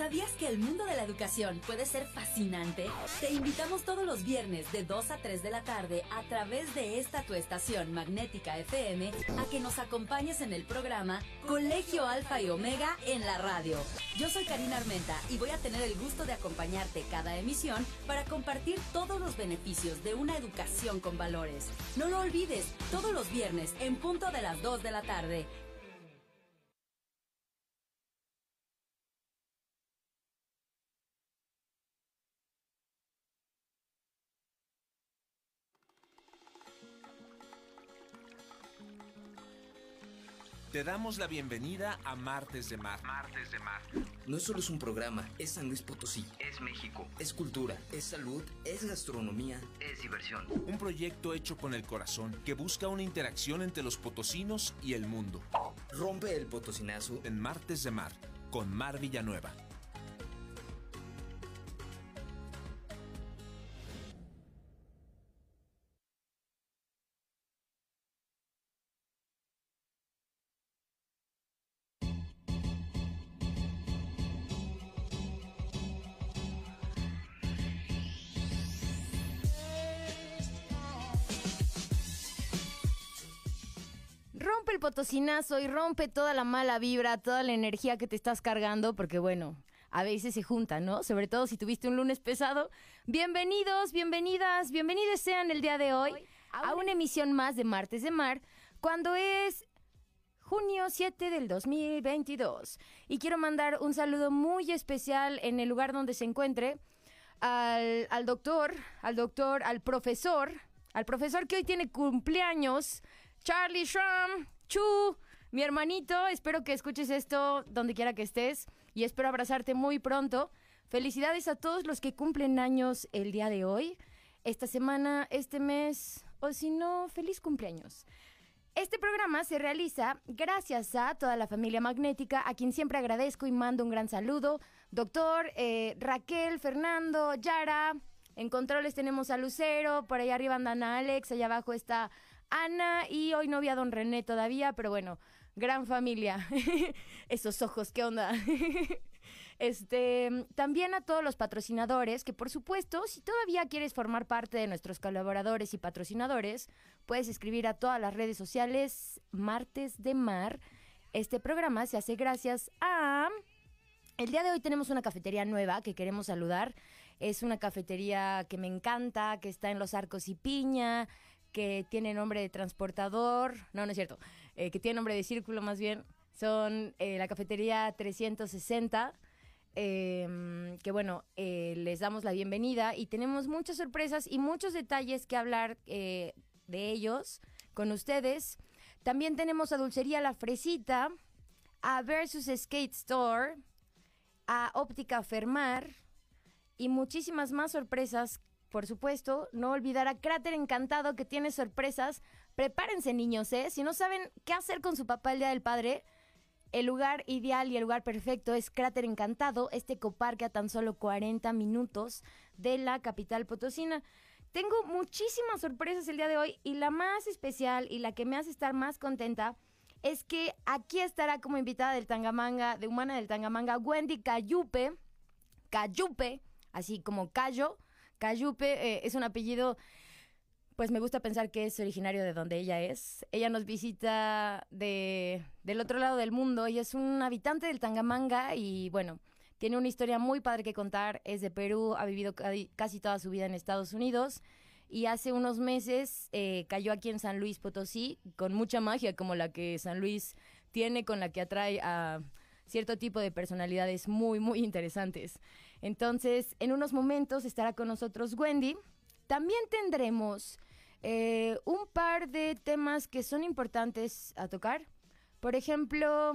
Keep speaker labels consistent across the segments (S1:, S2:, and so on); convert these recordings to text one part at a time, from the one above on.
S1: ¿Sabías que el mundo de la educación puede ser fascinante? Te invitamos todos los viernes de 2 a 3 de la tarde a través de esta tu estación magnética FM a que nos acompañes en el programa Colegio Alfa y Omega en la radio. Yo soy Karina Armenta y voy a tener el gusto de acompañarte cada emisión para compartir todos los beneficios de una educación con valores. No lo olvides, todos los viernes en punto de las 2 de la tarde
S2: Te damos la bienvenida a Martes de Mar.
S3: Martes de Mar.
S4: No solo es un programa, es San Luis Potosí.
S3: Es México.
S4: Es cultura, es salud, es gastronomía.
S3: Es diversión.
S2: Un proyecto hecho con el corazón que busca una interacción entre los potosinos y el mundo.
S4: Rompe el potosinazo
S2: en Martes de Mar, con Mar Villanueva.
S5: Potosinazo y rompe toda la mala vibra, toda la energía que te estás cargando, porque bueno, a veces se juntan, ¿no? Sobre todo si tuviste un lunes pesado. Bienvenidos, bienvenidas, bienvenidos sean el día de hoy a una emisión más de Martes de Mar, cuando es junio 7 del 2022. Y quiero mandar un saludo muy especial en el lugar donde se encuentre al, al doctor, al doctor, al profesor, al profesor que hoy tiene cumpleaños. Charlie Shrum, Chu, mi hermanito, espero que escuches esto donde quiera que estés y espero abrazarte muy pronto. Felicidades a todos los que cumplen años el día de hoy, esta semana, este mes o si no, feliz cumpleaños. Este programa se realiza gracias a toda la familia magnética, a quien siempre agradezco y mando un gran saludo. Doctor, eh, Raquel, Fernando, Yara, en controles tenemos a Lucero, por ahí arriba andan a Alex, allá abajo está Ana y hoy no vi a don René todavía, pero bueno, gran familia. Esos ojos, ¿qué onda? este, también a todos los patrocinadores, que por supuesto, si todavía quieres formar parte de nuestros colaboradores y patrocinadores, puedes escribir a todas las redes sociales Martes de Mar. Este programa se hace gracias a el día de hoy tenemos una cafetería nueva que queremos saludar. Es una cafetería que me encanta, que está en Los Arcos y Piña, que tiene nombre de transportador, no, no es cierto, eh, que tiene nombre de círculo más bien, son eh, la cafetería 360, eh, que bueno, eh, les damos la bienvenida y tenemos muchas sorpresas y muchos detalles que hablar de ellos con ustedes. También tenemos a Dulcería La Fresita, a Versus Skate Store, a Óptica Fermar y muchísimas más sorpresas por supuesto, no olvidar a Cráter Encantado que tiene sorpresas. Prepárense, niños, ¿eh? Si no saben qué hacer con su papá el Día del Padre, el lugar ideal y el lugar perfecto es Cráter Encantado, este coparque a tan solo 40 minutos de la capital potosina. Tengo muchísimas sorpresas el día de hoy y la más especial y la que me hace estar más contenta es que aquí estará como invitada del Tangamanga, de Humana del Tangamanga, Wendy Cayupe, Cayupe, así como Cayo, Cayupe eh, es un apellido, pues me gusta pensar que es originario de donde ella es. Ella nos visita de, del otro lado del mundo y es un habitante del Tangamanga y bueno, tiene una historia muy padre que contar. Es de Perú, ha vivido casi toda su vida en Estados Unidos y hace unos meses eh, cayó aquí en San Luis Potosí con mucha magia como la que San Luis tiene, con la que atrae a cierto tipo de personalidades muy, muy interesantes. Entonces, en unos momentos estará con nosotros Wendy. También tendremos eh, un par de temas que son importantes a tocar. Por ejemplo,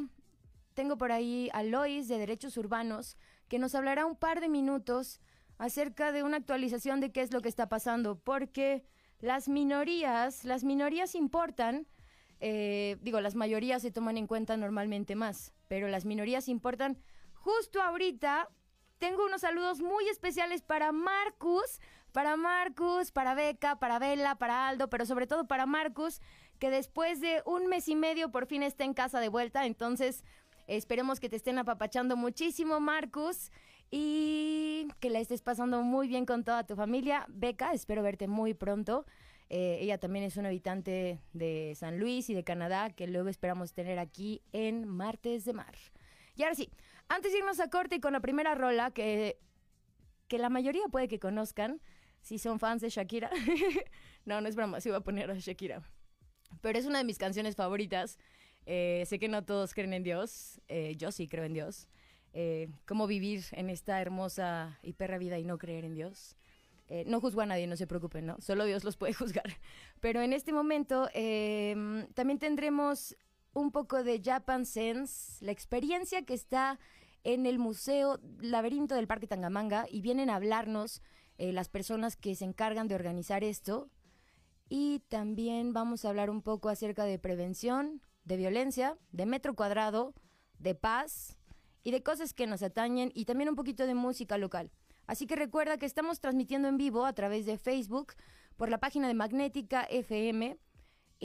S5: tengo por ahí a Lois de Derechos Urbanos, que nos hablará un par de minutos acerca de una actualización de qué es lo que está pasando, porque las minorías, las minorías importan, eh, digo, las mayorías se toman en cuenta normalmente más, pero las minorías importan justo ahorita. Tengo unos saludos muy especiales para Marcus, para Marcus, para Beca, para Vela, para Aldo, pero sobre todo para Marcus, que después de un mes y medio por fin está en casa de vuelta. Entonces, esperemos que te estén apapachando muchísimo, Marcus, y que la estés pasando muy bien con toda tu familia. Beca, espero verte muy pronto. Eh, ella también es una habitante de San Luis y de Canadá, que luego esperamos tener aquí en Martes de Mar. Y ahora sí, antes de irnos a corte y con la primera rola que, que la mayoría puede que conozcan, si son fans de Shakira. no, no es broma, sí voy a poner a Shakira. Pero es una de mis canciones favoritas. Eh, sé que no todos creen en Dios, eh, yo sí creo en Dios. Eh, cómo vivir en esta hermosa y perra vida y no creer en Dios. no juzgo a nadie, no se preocupen, ¿no? Solo Dios los puede juzgar. Pero en este momento em, también tendremos un poco de Japan Sense, la experiencia que está en el Museo Laberinto del Parque Tangamanga y vienen a hablarnos eh, las personas que se encargan de organizar esto. Y también vamos a hablar un poco acerca de prevención, de violencia, de metro cuadrado, de paz y de cosas que nos atañen y también un poquito de música local. Así que recuerda que estamos transmitiendo en vivo a través de Facebook por la página de Magnética FM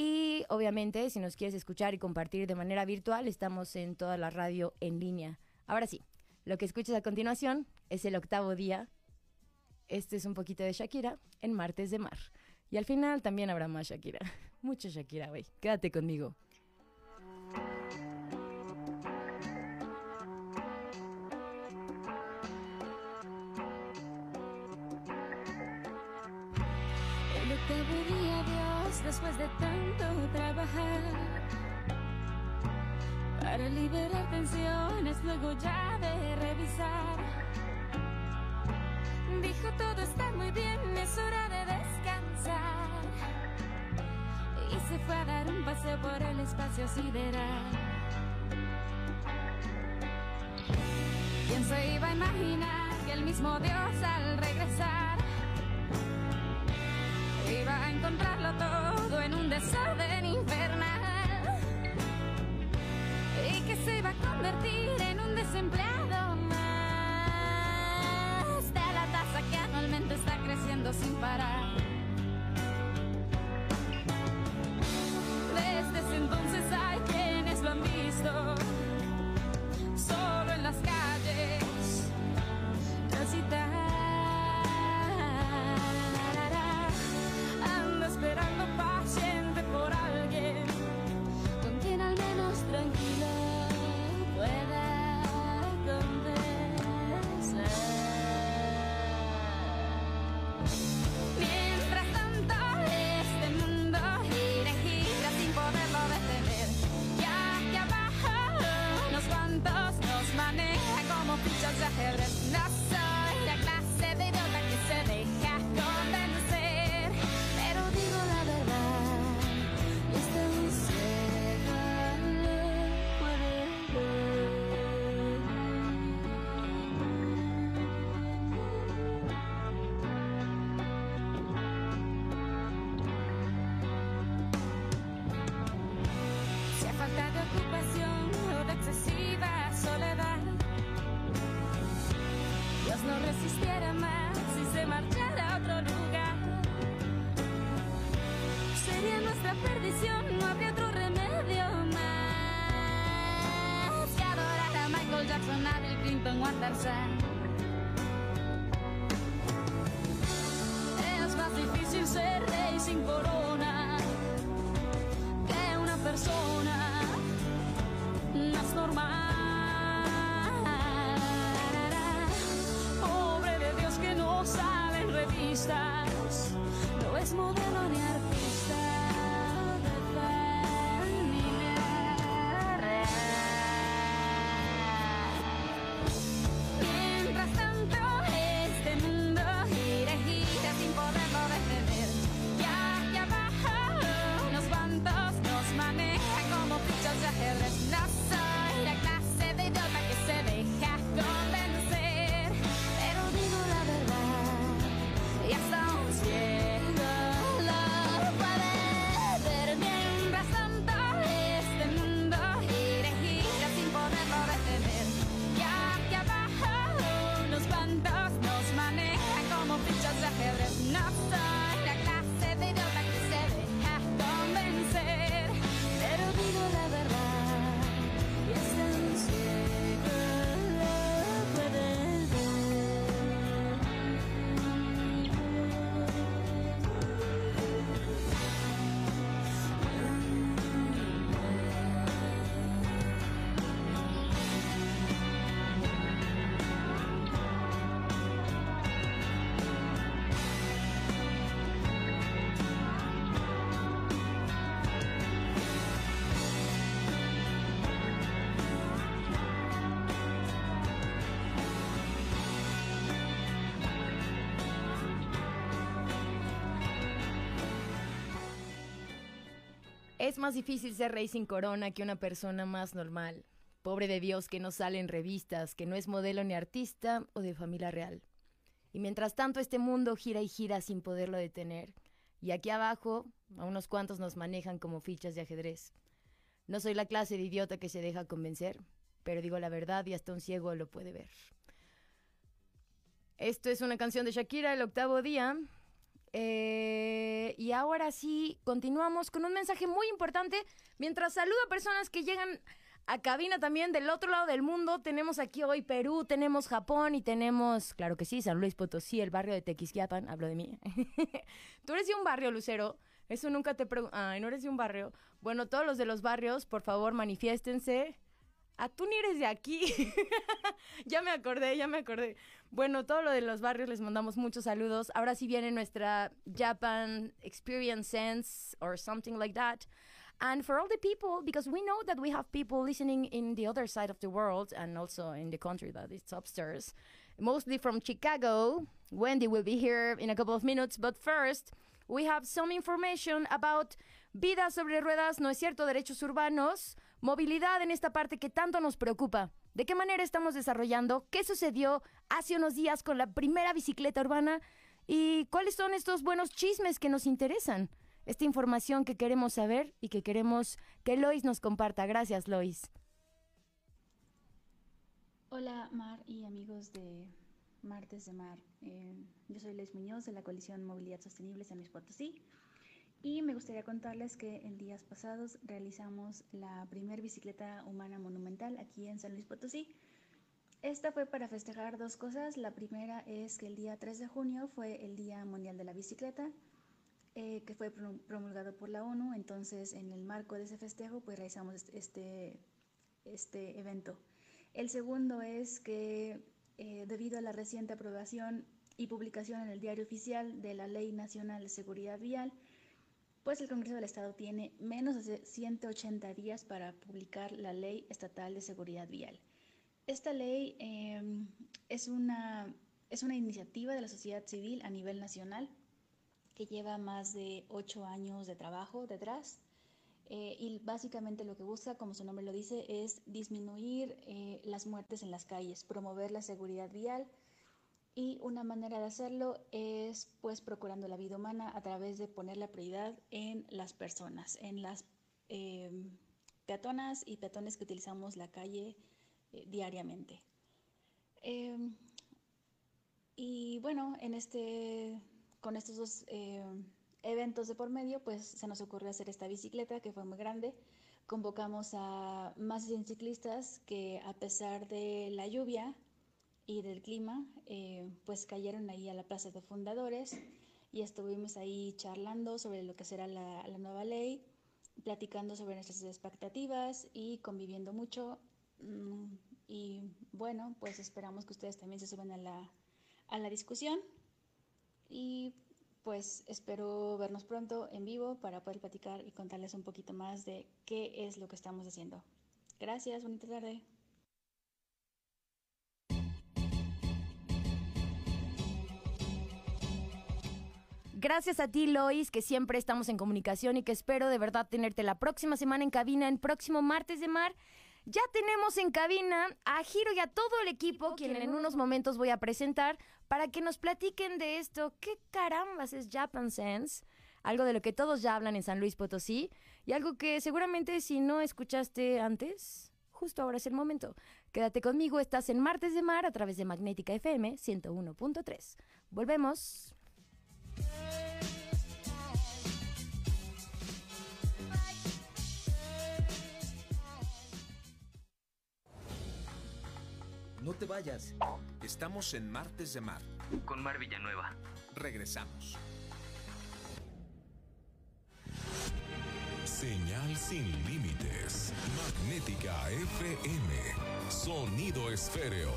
S5: y obviamente si nos quieres escuchar y compartir de manera virtual estamos en toda la radio en línea. Ahora sí, lo que escuchas a continuación es el octavo día este es un poquito de Shakira en Martes de Mar. Y al final también habrá más Shakira. Mucha Shakira, güey. Quédate conmigo.
S3: El octavo día, Después de tanto trabajar para liberar tensiones, luego ya de revisar Dijo todo está muy bien, es hora de descansar. Y se fue a dar un paseo por el espacio sideral. ¿Quién se iba a imaginar que el mismo Dios al regresar iba a encontrarlo todo desorden infernal? Y que se iba a convertir en un desempleado que anualmente está creciendo sin parar. Más difícil ser rey sin corona que una persona más normal. Pobre de Dios que no sale en revistas,
S5: que no es modelo ni artista o de familia real. Y mientras tanto este mundo gira y gira sin poderlo detener. Y aquí abajo, a unos cuantos nos manejan como fichas de ajedrez. No soy la clase de idiota que se deja convencer, pero digo la verdad y hasta un ciego lo puede ver. Esto es una canción de Shakira, el octavo día. Eh, y ahora sí, continuamos con un mensaje muy importante. Mientras saludo a personas que llegan a cabina también del otro lado del mundo, tenemos aquí hoy Perú, tenemos Japón y tenemos, claro que sí, San Luis Potosí, el barrio de Tequisquiapan, hablo de mí. Tú eres de un barrio, Lucero. Eso nunca te pregunto. Ay, no eres de un barrio. Bueno, todos los de los barrios, por favor, manifiéstense. Ah, tú ni eres de aquí. ya me acordé, ya me acordé. Bueno, todo lo de los barrios les mandamos muchos saludos. Ahora sí viene nuestra Japan Experience Sense or something like that. And for all the people, because we know that we have people listening in the other side of the world and also in the country that is upstairs, mostly from Chicago. Wendy will be here in a couple of minutes. But first, we have some information about Vida sobre Ruedas, no es cierto, derechos urbanos, movilidad en esta parte que tanto nos preocupa. ¿De qué manera estamos desarrollando? ¿Qué sucedió hace unos días con la primera bicicleta urbana? ¿Y cuáles son estos buenos chismes que nos interesan? Esta información que queremos saber y que queremos que Lois nos comparta. Gracias, Lois.
S6: Hola, Mar y amigos de Martes de Mar. Eh, yo soy Les Muñoz de la coalición Movilidad Sostenible San Luis Potosí y me gustaría contarles que en días pasados realizamos la primer bicicleta humana monumental aquí en San Luis Potosí. Esta fue para festejar dos cosas. La primera es que el día 3 de junio fue el Día Mundial de la Bicicleta, eh, que fue promulgado por la ONU. Entonces, en el marco de ese festejo, pues realizamos este, este evento. El segundo es que eh, debido a la reciente aprobación y publicación en el diario oficial de la Ley Nacional de Seguridad Vial, pues el Congreso del Estado tiene menos de 180 días para publicar la Ley Estatal de Seguridad Vial. Esta ley em, es, una, es una iniciativa de la sociedad civil a nivel nacional que lleva más de ocho años de trabajo detrás eh, y básicamente lo que busca, como su nombre lo dice, es disminuir eh, las muertes en las calles, promover la seguridad vial y una manera de hacerlo es pues procurando la vida humana a través de poner la prioridad en las personas, en las em, peatonas y peatones que utilizamos la calle eh, diariamente. Em, y bueno, en este, con estos dos em, eventos de por medio, pues se nos ocurrió hacer esta bicicleta que fue muy grande. Convocamos a más de 100 ciclistas que a pesar de la lluvia y del clima, eh, pues cayeron ahí a la Plaza de Fundadores y estuvimos ahí charlando sobre lo que será la, la nueva ley, platicando sobre nuestras expectativas y conviviendo mucho. Mm, y bueno, pues esperamos que ustedes también se suban a la, a la discusión. Y pues espero vernos pronto en vivo para poder platicar y contarles un poquito más de qué es lo que estamos haciendo. Gracias, bonita tarde.
S5: Gracias a ti, Lois, que siempre estamos en comunicación y que espero de verdad tenerte la próxima semana en cabina, en próximo martes de mar. Ya tenemos en cabina a Giro y a todo el equipo, quien en unos momentos voy a presentar, para que nos platiquen de esto. ¿Qué carambas es Japan Sense? Algo de lo que todos ya hablan en San Luis Potosí y algo que seguramente si no escuchaste antes, justo ahora es el momento. Quédate conmigo, estás en Martes de Mar a través de Magnética FM 101.3. Volvemos.
S4: No te vayas.
S2: Estamos en Martes de Mar.
S4: Con Mar Villanueva.
S2: Regresamos.
S7: Señal sin límites. Magnética FM. Sonido esféreo.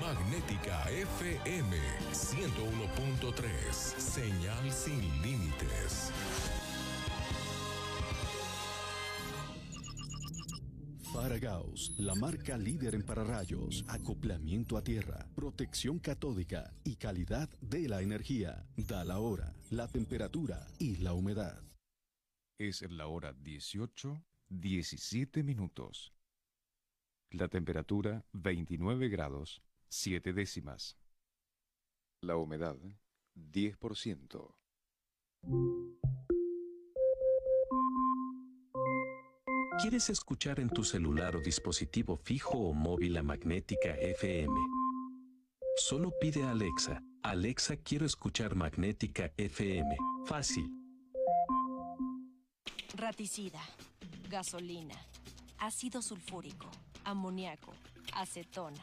S7: Magnética FM 101.3. Señal sin límites.
S8: Faragaos, la marca líder en pararrayos, acoplamiento a tierra, protección catódica y calidad de la energía. Da la hora, la temperatura y la humedad.
S9: Es la hora 18, 17 minutos. La temperatura 29 grados, 7 décimas. La humedad 10%.
S10: ¿Quieres escuchar en tu celular o dispositivo fijo o móvil a Magnética FM? Solo pide a Alexa, Alexa quiero escuchar Magnética FM. Fácil.
S11: Raticida, gasolina, ácido sulfúrico, amoníaco, acetona.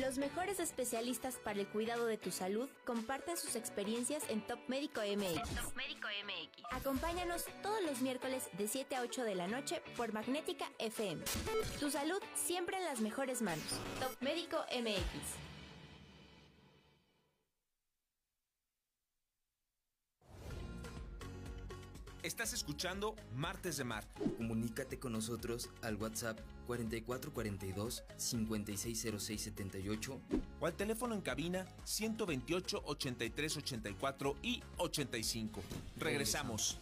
S12: Los mejores especialistas para el cuidado de tu salud comparten sus experiencias en Top Médico MX.
S13: Top Médico MX.
S12: Acompáñanos todos los miércoles de 7 a 8 de la noche por Magnética FM. Tu salud siempre en las mejores manos. Top Médico MX.
S2: Estás escuchando Martes de Mar.
S4: Comunícate con nosotros al WhatsApp 4442 560678
S2: o al teléfono en cabina 128 83 84 y 85. Regresamos.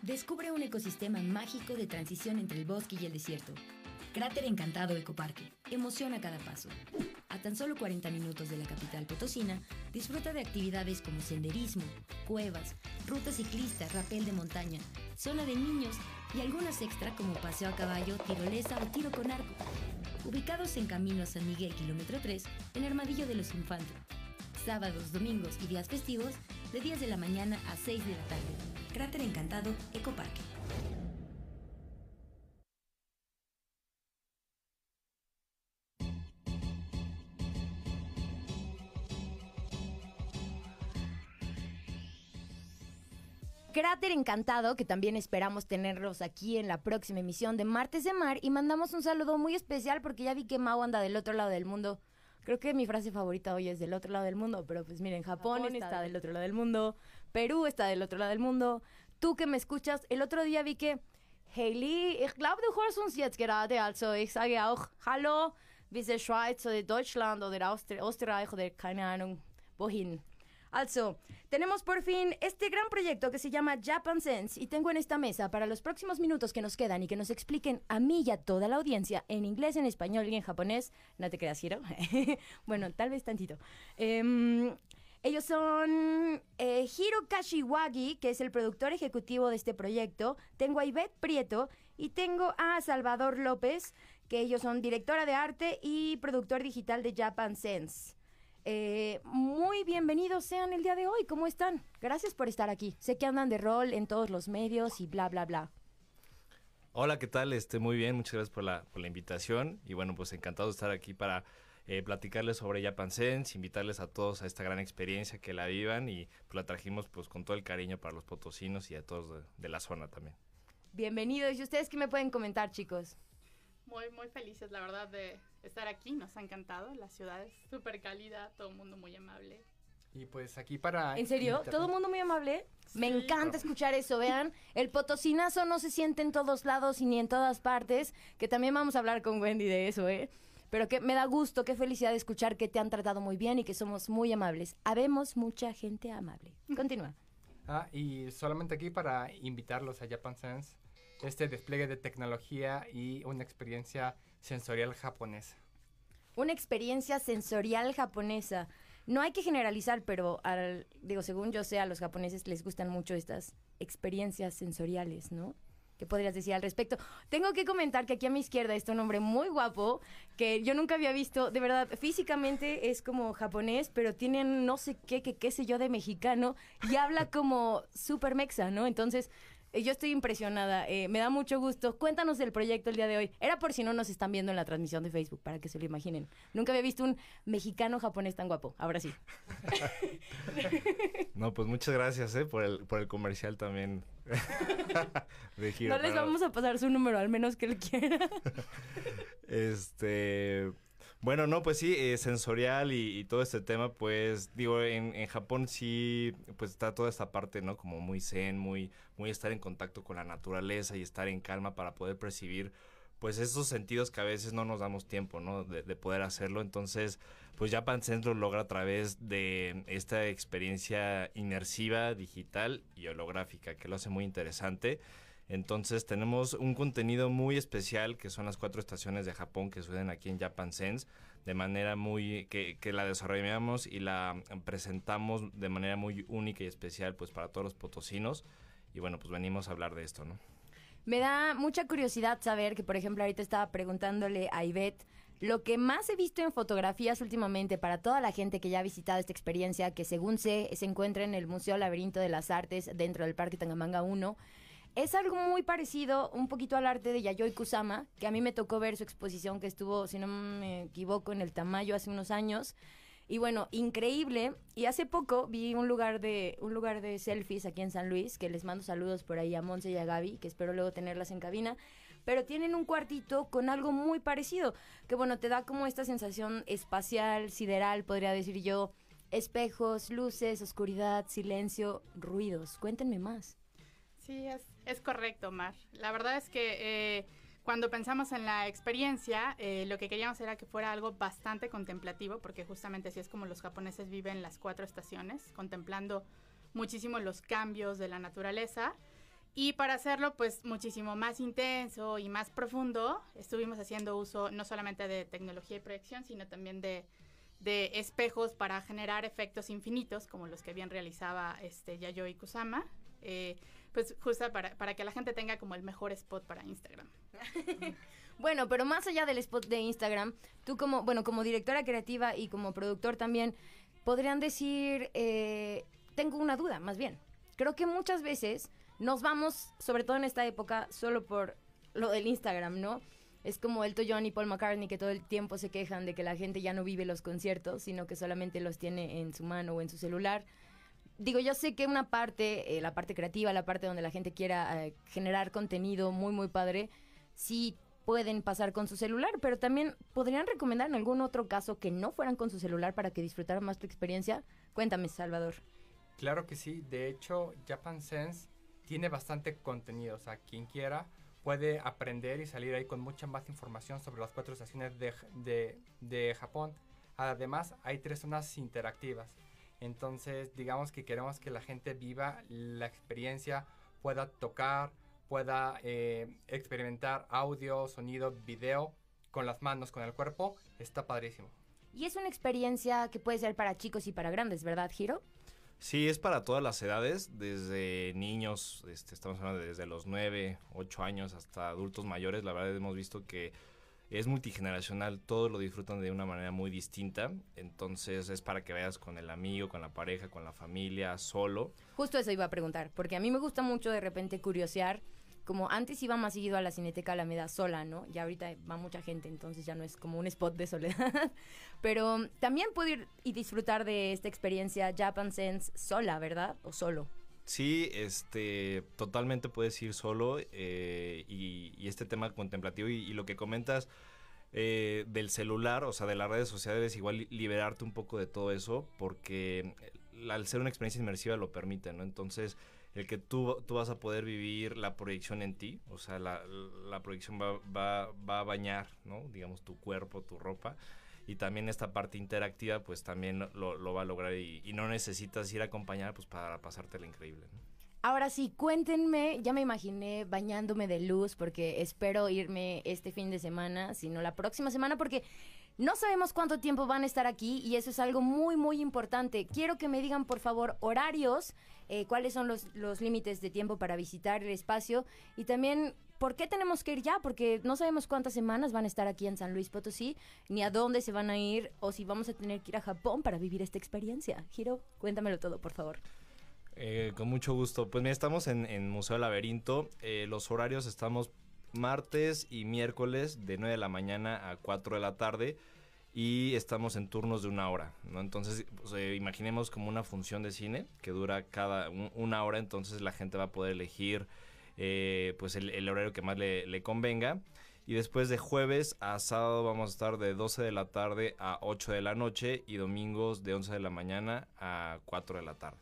S1: Descubre un ecosistema mágico de transición entre el bosque y el desierto. Cráter Encantado Ecoparque. Emociona cada paso. A tan solo 40 minutos de la capital potosina, disfruta de actividades como senderismo, cuevas, rutas ciclistas, rapel de montaña, zona de niños y algunas extra como paseo a caballo, tirolesa o tiro con arco. Ubicados en Camino a San Miguel, kilómetro 3, en Armadillo de los Infantes. Sábados, domingos y días festivos, de 10 de la mañana a 6 de la tarde. Cráter Encantado Ecoparque.
S5: Cráter Encantado, que también esperamos tenerlos aquí en la próxima emisión de Martes de Mar. Y mandamos un saludo muy especial porque ya vi que Mau anda del otro lado del mundo. Creo que mi frase favorita hoy es del otro lado del mundo, pero pues miren, Japón,
S14: Japón
S5: está,
S14: está
S5: del otro lado del mundo, Perú está del otro lado del mundo. Tú que me escuchas, el otro día vi que Hailey, ich glaube, du hörst uns jetzt gerade, also ich sage auch Hallo, der Schweiz oder Deutschland oder Austri Österreich oder keine Ahnung, wohin. Also, tenemos por fin este gran proyecto que se llama Japan Sense y tengo en esta mesa para los próximos minutos que nos quedan y que nos expliquen a mí y a toda la audiencia en inglés, en español y en japonés. No te creas, Hiro. bueno, tal vez tantito. Em, ellos son eh, Hiro Kashiwagi, que es el productor ejecutivo de este proyecto. Tengo a Ivette Prieto y tengo a Salvador López, que ellos son directora de arte y productor digital de Japan Sense. Eh, muy bienvenidos sean el día de hoy. ¿Cómo están? Gracias por estar aquí. Sé que andan de rol en todos los medios y bla, bla, bla.
S15: Hola, ¿qué tal? Este, muy bien, muchas gracias por la, por la invitación. Y bueno, pues encantado de estar aquí para eh, platicarles sobre Japan Sense, invitarles a todos a esta gran experiencia que la vivan y pues la trajimos pues con todo el cariño para los potosinos y a todos de, de la zona también.
S5: Bienvenidos. ¿Y ustedes qué me pueden comentar, chicos?
S16: Muy, muy felices, la verdad, de estar aquí. Nos ha encantado. La ciudad es súper cálida, todo el mundo muy amable.
S17: Y pues aquí para...
S5: ¿En serio? ¿Todo el mundo muy amable? Me encanta escuchar eso, vean. El potosinazo no se siente en todos lados y ni en todas partes, que también vamos a hablar con Wendy de eso, ¿eh? Pero que me da gusto, qué felicidad escuchar que te han tratado muy bien y que somos muy amables. Habemos mucha gente amable. Continúa.
S17: Ah, y solamente aquí para invitarlos a Japan Sense, este despliegue de tecnología y una experiencia sensorial japonesa.
S5: Una experiencia sensorial japonesa. No hay que generalizar, pero al, digo, según yo sé, a los japoneses les gustan mucho estas experiencias sensoriales, ¿no? ¿Qué podrías decir al respecto? Tengo que comentar que aquí a mi izquierda está un hombre muy guapo que yo nunca había visto, de verdad, físicamente es como japonés, pero tiene no sé qué, que qué sé yo de mexicano y habla como super mexa, ¿no? Entonces, Yo estoy impresionada, eh, me da mucho gusto. Cuéntanos el proyecto el día de hoy. Era por si no nos están viendo en la transmisión de Facebook, para que se lo imaginen. Nunca había visto un mexicano japonés tan guapo. Ahora sí.
S15: No, pues muchas gracias eh, por, el, por el comercial también. de Giro,
S5: no les
S15: pero-
S5: vamos a pasar su número, al menos que él quiera.
S15: Este. Bueno, no, pues sí, eh, sensorial y, todo este tema, pues digo, en, en Japón sí, pues está toda esta parte, ¿no? Como muy zen, muy, muy estar en contacto con la naturaleza y estar en calma para poder percibir, pues esos sentidos que a veces no nos damos tiempo, ¿no? De, de poder hacerlo. Entonces, pues Japan lo logra a través de esta experiencia inmersiva, digital y holográfica, que lo hace muy interesante. Entonces tenemos un contenido muy especial que son las cuatro estaciones de Japón que suceden aquí en Japan Sense de manera muy que, la desarrollamos y la presentamos de manera muy única y especial pues para todos los potosinos y bueno pues venimos a hablar de esto, ¿no?
S5: Me da mucha curiosidad saber que, por ejemplo, ahorita estaba preguntándole a Ivette lo que más he visto en fotografías últimamente para toda la gente que ya ha visitado esta experiencia, que según sé se encuentra en el Museo Laberinto de las Artes dentro del Parque Tangamanga 1. Es algo muy parecido un poquito al arte de Yayoi Kusama, que a mí me tocó ver su exposición que estuvo, si no me equivoco, en el Tamayo hace unos años. Y bueno, increíble. Y hace poco vi un lugar de un lugar de selfies aquí en San Luis, que les mando saludos por ahí a Monse y a Gaby, que espero luego tenerlas en cabina. Pero tienen un cuartito con algo muy parecido, que bueno, te da como esta sensación espacial, sideral, podría decir yo. Espejos, luces, oscuridad, silencio, ruidos. Cuéntenme más.
S16: Sí, es, es correcto, Mar. La verdad es que eh, cuando pensamos en la experiencia, eh, lo que queríamos era que fuera algo bastante contemplativo, porque justamente así es como los japoneses viven las cuatro estaciones, contemplando muchísimo los cambios de la naturaleza. Y para hacerlo pues muchísimo más intenso y más profundo, estuvimos haciendo uso no solamente de tecnología y proyección, sino también de, de espejos para generar efectos infinitos, como los que bien realizaba este Yayoi Kusama. Eh, pues justo para, para que la gente tenga como el mejor spot para Instagram.
S5: Bueno, pero más allá del spot de Instagram, tú como, bueno, como directora creativa y como productor también, podrían decir, eh, tengo una duda, más bien. Creo que muchas veces nos vamos, sobre todo en esta época, solo por lo del Instagram, ¿no? Es como Elton John y Paul McCartney que todo el tiempo se quejan de que la gente ya no vive los conciertos, sino que solamente los tiene en su mano o en su celular. Digo, yo sé que una parte, eh, la parte creativa, la parte donde la gente quiera eh, generar contenido muy, muy padre, sí pueden pasar con su celular, pero también podrían recomendar en algún otro caso que no fueran con su celular para que disfrutaran más tu experiencia. Cuéntame, Salvador.
S17: Claro que sí, de hecho Japan Sense tiene bastante contenido, o sea, quien quiera puede aprender y salir ahí con mucha más información sobre las cuatro estaciones de, de, de Japón. Además, hay tres zonas interactivas. Entonces, digamos que queremos que la gente viva la experiencia, pueda tocar, pueda eh, experimentar audio, sonido, video con las manos, con el cuerpo. Está padrísimo.
S5: Y es una experiencia que puede ser para chicos y para grandes, ¿verdad, Giro?
S15: Sí, es para todas las edades, desde niños, este, estamos hablando de desde los 9, 8 años hasta adultos mayores. La verdad hemos visto que es multigeneracional, todos lo disfrutan de una manera muy distinta. Entonces es para que vayas con el amigo, con la pareja, con la familia, solo.
S5: Justo eso iba a preguntar, porque a mí me gusta mucho de repente curiosear. Como antes iba más seguido a la Cineteca Alameda sola, ¿no? Ya ahorita va mucha gente, entonces ya no es como un spot de soledad. Pero también puedo ir y disfrutar de esta experiencia Japan Sense sola, ¿verdad? O solo.
S15: Sí, este, totalmente puedes ir solo eh, y, y este tema contemplativo y, lo que comentas eh, del celular, o sea, de las redes sociales, igual li- liberarte un poco de todo eso, porque al ser una experiencia inmersiva lo permite, ¿no? Entonces, el que tú, tú vas a poder vivir la proyección en ti, o sea, la, la proyección va, va, va a bañar, ¿no? Digamos, tu cuerpo, tu ropa. Y también esta parte interactiva, pues también lo, va a lograr y, no necesitas ir a acompañar, pues para pasártela increíble.
S5: Ahora sí, cuéntenme, ya me imaginé bañándome de luz porque espero irme este fin de semana, sino la próxima semana porque no sabemos cuánto tiempo van a estar aquí y eso es algo muy, muy importante. Quiero que me digan, por favor, horarios, eh, cuáles son los, los límites de tiempo para visitar el espacio y también por qué tenemos que ir ya, porque no sabemos cuántas semanas van a estar aquí en San Luis Potosí, ni a dónde se van a ir o si vamos a tener que ir a Japón para vivir esta experiencia. Giro, cuéntamelo todo, por favor.
S15: Eh, con mucho gusto. Pues mira, estamos en, en Museo Laberinto. Eh, los horarios estamos martes y miércoles de 9 de la mañana a 4 de la tarde y estamos en turnos de una hora, ¿no? Entonces, pues, eh, imaginemos como una función de cine que dura cada un- una hora, entonces la gente va a poder elegir eh, pues el, el horario que más le, le convenga. Y después de jueves a sábado vamos a estar de 12 de la tarde a 8 de la noche y domingos de 11 de la mañana a 4 de la tarde.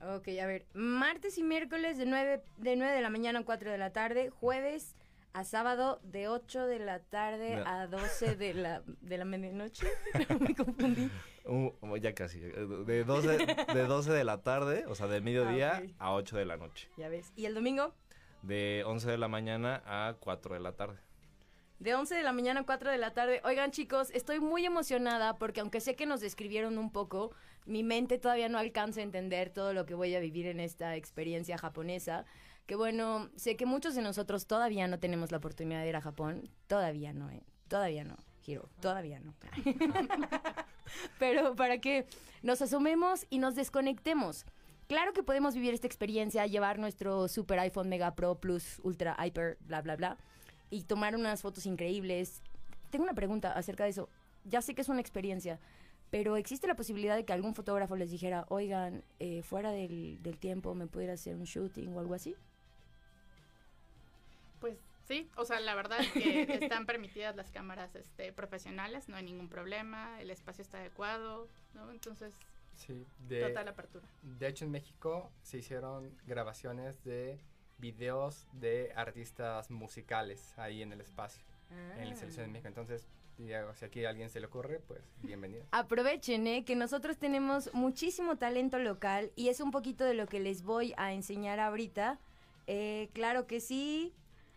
S5: Ok, a ver, martes y miércoles de 9 de, 9 de la mañana a 4 de la tarde, jueves a sábado de 8 de la tarde
S15: No.
S5: a 12 de la, de la medianoche. Me confundí.
S15: Uh, ya casi, eh, de 12, de 12 de la tarde, o sea, de mediodía
S5: Ah,
S15: a 8 de la noche.
S5: Ya ves. ¿Y el domingo?
S15: De 11 de la mañana a 4 de la tarde.
S5: De 11 de la mañana a 4 de la tarde. Oigan, chicos, estoy muy emocionada porque aunque sé que nos describieron un poco, mi mente todavía no alcanza a entender todo lo que voy a vivir en esta experiencia japonesa. Que bueno, sé que muchos de nosotros todavía no tenemos la oportunidad de ir a Japón. Todavía no, ¿eh? Todavía no, Hiro. Todavía no. Pero para que nos asomemos y nos desconectemos. Claro que podemos vivir esta experiencia, llevar nuestro super iPhone Mega Pro Plus Ultra Hyper, bla, bla, bla, y tomar unas fotos increíbles. Tengo una pregunta acerca de eso. Ya sé que es una experiencia, pero ¿existe la posibilidad de que algún fotógrafo les dijera, oigan, eh, fuera del, del tiempo me pudiera hacer un shooting o algo así?
S16: Pues sí, o sea, la verdad es que están permitidas las cámaras este, profesionales, no hay ningún problema, el espacio está adecuado, ¿no? Entonces,
S17: Sí, de,
S16: total apertura.
S17: de hecho en México se hicieron grabaciones de videos de artistas musicales ahí en el espacio, en el Selección de México. Entonces, digo, si aquí a alguien se le ocurre, pues bienvenido.
S5: Aprovechen, ¿eh? que nosotros tenemos muchísimo talento local y es un poquito de lo que les voy a enseñar ahorita. Eh, claro que sí.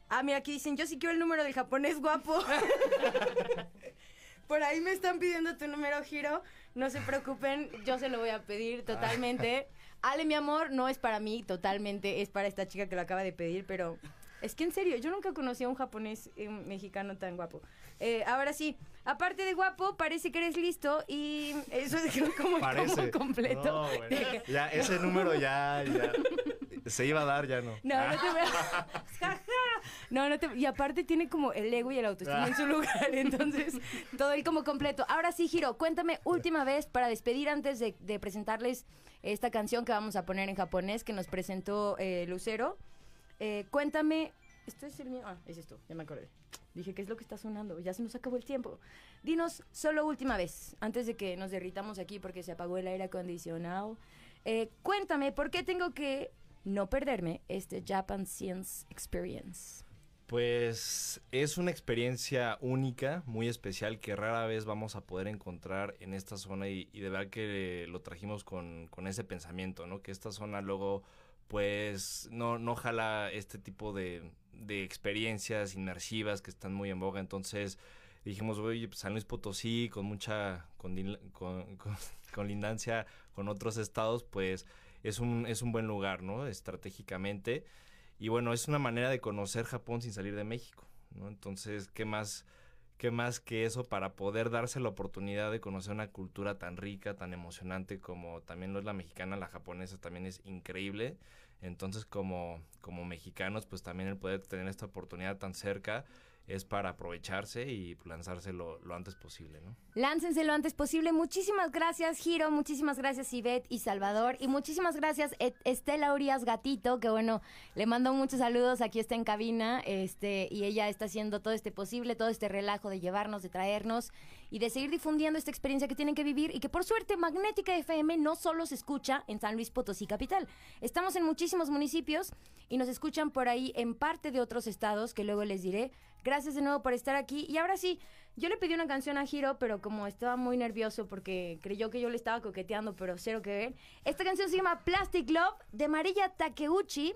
S5: Ah, mira, aquí dicen, yo sí quiero el número del japonés guapo. Por ahí me están pidiendo tu número, Giro. No se preocupen, yo se lo voy a pedir totalmente. Ale, mi amor, no es para mí, totalmente, es para esta chica que lo acaba de pedir, pero es que en serio, yo nunca conocí a un japonés eh, mexicano tan guapo. Eh, ahora sí, aparte de guapo, parece que eres listo y eso es como combo completo.
S15: No, ya, ese número ya, ya se iba a dar, ya no.
S5: No, no te. Jaja. No, no te. Y aparte tiene como el ego y el autoestima en su lugar. Entonces, todo el como completo. Ahora sí, Giro, cuéntame última vez para despedir antes de, de presentarles esta canción que vamos a poner en japonés que nos presentó eh, Lucero. Eh, cuéntame. ¿Esto es el mío? Ah, es esto, ya me acordé. Dije, ¿qué es lo que está sonando? Ya se nos acabó el tiempo. Dinos solo última vez, antes de que nos derritamos aquí porque se apagó el aire acondicionado. Eh, cuéntame, ¿por qué tengo que no perderme este Japan Science Experience?
S15: Pues es una experiencia única, muy especial, que rara vez vamos a poder encontrar en esta zona y, y de verdad que lo trajimos con, con ese pensamiento, ¿no? Que esta zona luego pues no, no jala este tipo de, de experiencias inmersivas que están muy en boga, entonces dijimos, oye, pues San Luis Potosí, con mucha condil- con, con- con otros estados, pues es un, es un buen lugar, ¿no? Estratégicamente. Y bueno, es una manera de conocer Japón sin salir de México, ¿no? Entonces, ¿qué más, qué más que eso para poder darse la oportunidad de conocer una cultura tan rica, tan emocionante como también lo es la mexicana, la japonesa también es increíble. Entonces, como, como mexicanos, pues también el poder tener esta oportunidad tan cerca es para aprovecharse y lanzarse lo, antes posible, ¿no?
S5: Láncense lo antes posible. Muchísimas gracias, Giro. Muchísimas gracias, Ivette y Salvador. Y muchísimas gracias, Et- Estela Urias Gatito, que bueno, le mando muchos saludos. Aquí está en cabina. Este, y ella está haciendo todo este posible, todo este relajo de llevarnos, de traernos y de seguir difundiendo esta experiencia que tienen que vivir. Y que por suerte, Magnética FM no solo se escucha en San Luis Potosí Capital. Estamos en muchísimos municipios y nos escuchan por ahí en parte de otros estados, que luego les diré. Gracias de nuevo por estar aquí. Y ahora sí, yo le pedí una canción a Hiro, pero como estaba muy nervioso porque creyó que yo le estaba coqueteando, pero cero que ver. Esta canción se llama Plastic Love de Marilla Takeuchi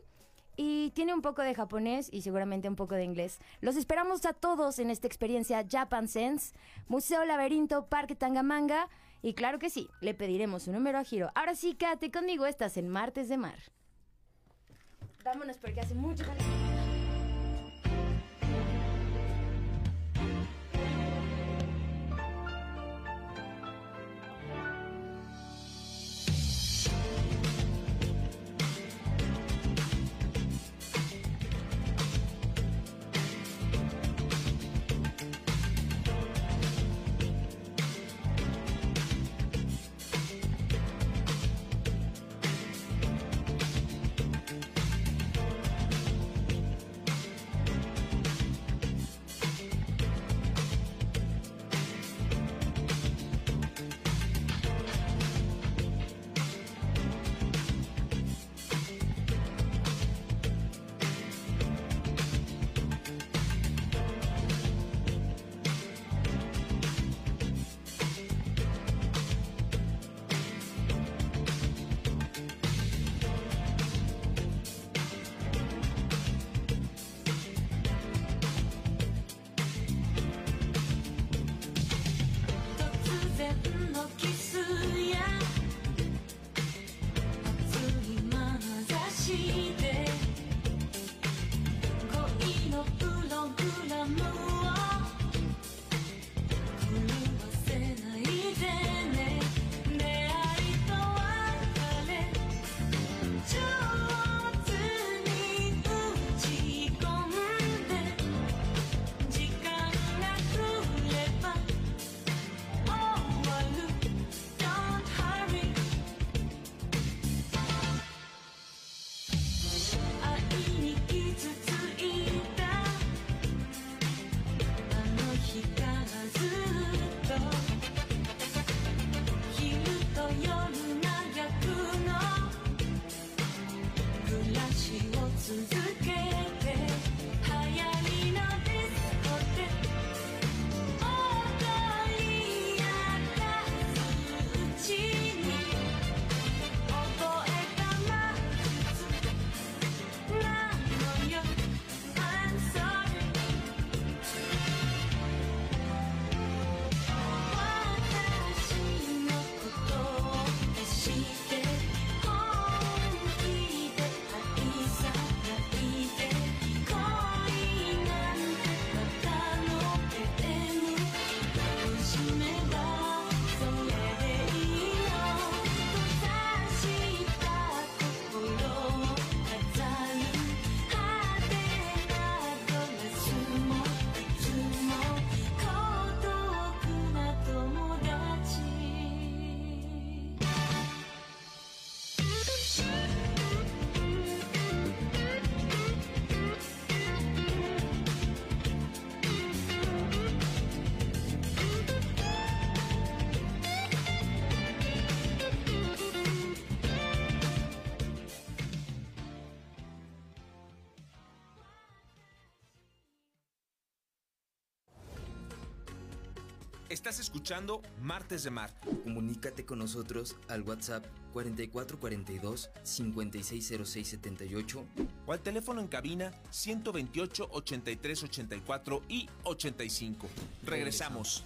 S5: y tiene un poco de japonés y seguramente un poco de inglés. Los esperamos a todos en esta experiencia Japan Sense, Museo Laberinto, Parque Tangamanga y claro que sí, le pediremos su número a Hiro. Ahora sí, quédate conmigo, estás en Martes de Mar. Vámonos porque hace mucho calor.
S18: Estás escuchando Martes de Mar.
S4: Comunícate con nosotros al WhatsApp 4442 560678
S18: o al teléfono en cabina 128 83 84 y 85. Regresamos.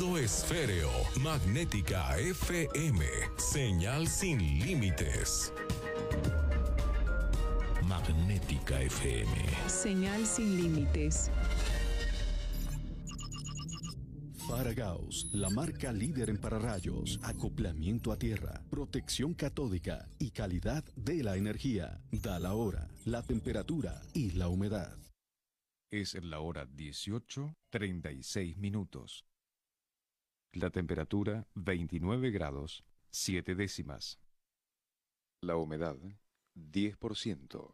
S7: esféreo. Magnética FM. Señal sin límites. Magnética FM.
S19: Señal sin límites.
S8: Faragaos, la marca líder en pararrayos, acoplamiento a tierra, protección catódica y calidad de la energía. Da la hora, la temperatura y la humedad.
S20: Es la hora 18, 36 minutos. La temperatura 29 grados, 7 décimas. La humedad 10%.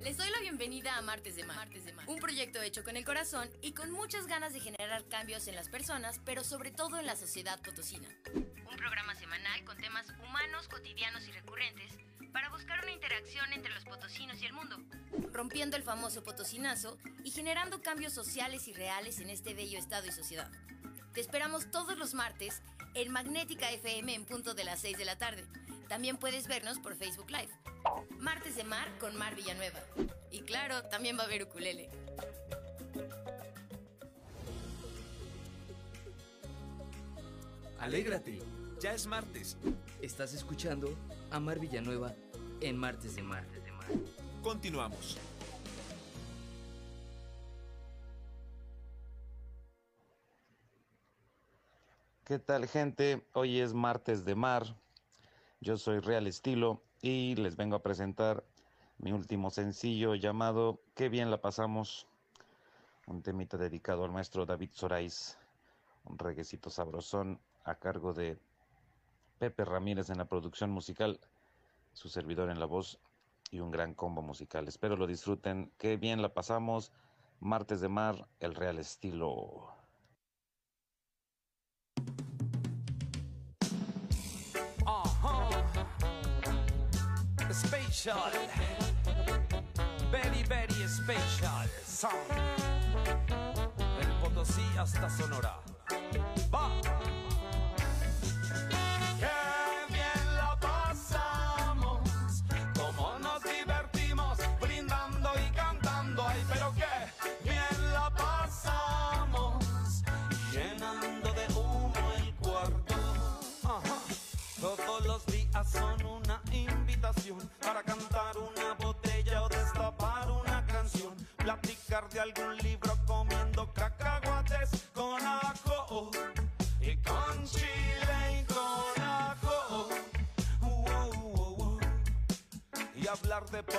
S5: Les doy la bienvenida a Martes de Mar, un proyecto hecho con el corazón y con muchas ganas de generar cambios en las personas, pero sobre todo en la sociedad potosina. Un programa semanal con temas humanos, cotidianos y recurrentes
S21: para buscar una interacción entre los potosinos y el mundo, rompiendo el famoso potosinazo y generando cambios sociales y reales en este bello estado y sociedad. Te esperamos todos los martes en Magnética FM en punto de las 6 de la tarde. También puedes vernos por Facebook Live. Martes de Mar con Mar Villanueva. Y claro, también va a haber ukulele.
S4: Alégrate.
S2: Ya es martes.
S4: Estás escuchando a Mar Villanueva en Martes de Mar.
S2: Continuamos.
S22: ¿Qué tal gente? Hoy es martes de mar. Yo soy Real Estilo y les vengo a presentar mi último sencillo llamado Qué bien la pasamos. Un temita dedicado al maestro David Sorais. Un reguecito sabrosón a cargo de Pepe Ramírez en la producción musical, su servidor en la voz y un gran combo musical. Espero lo disfruten. Qué bien la pasamos. Martes de mar, el Real Estilo.
S23: Special. Very, very special sound. El Potosí hasta Sonora. Va. Y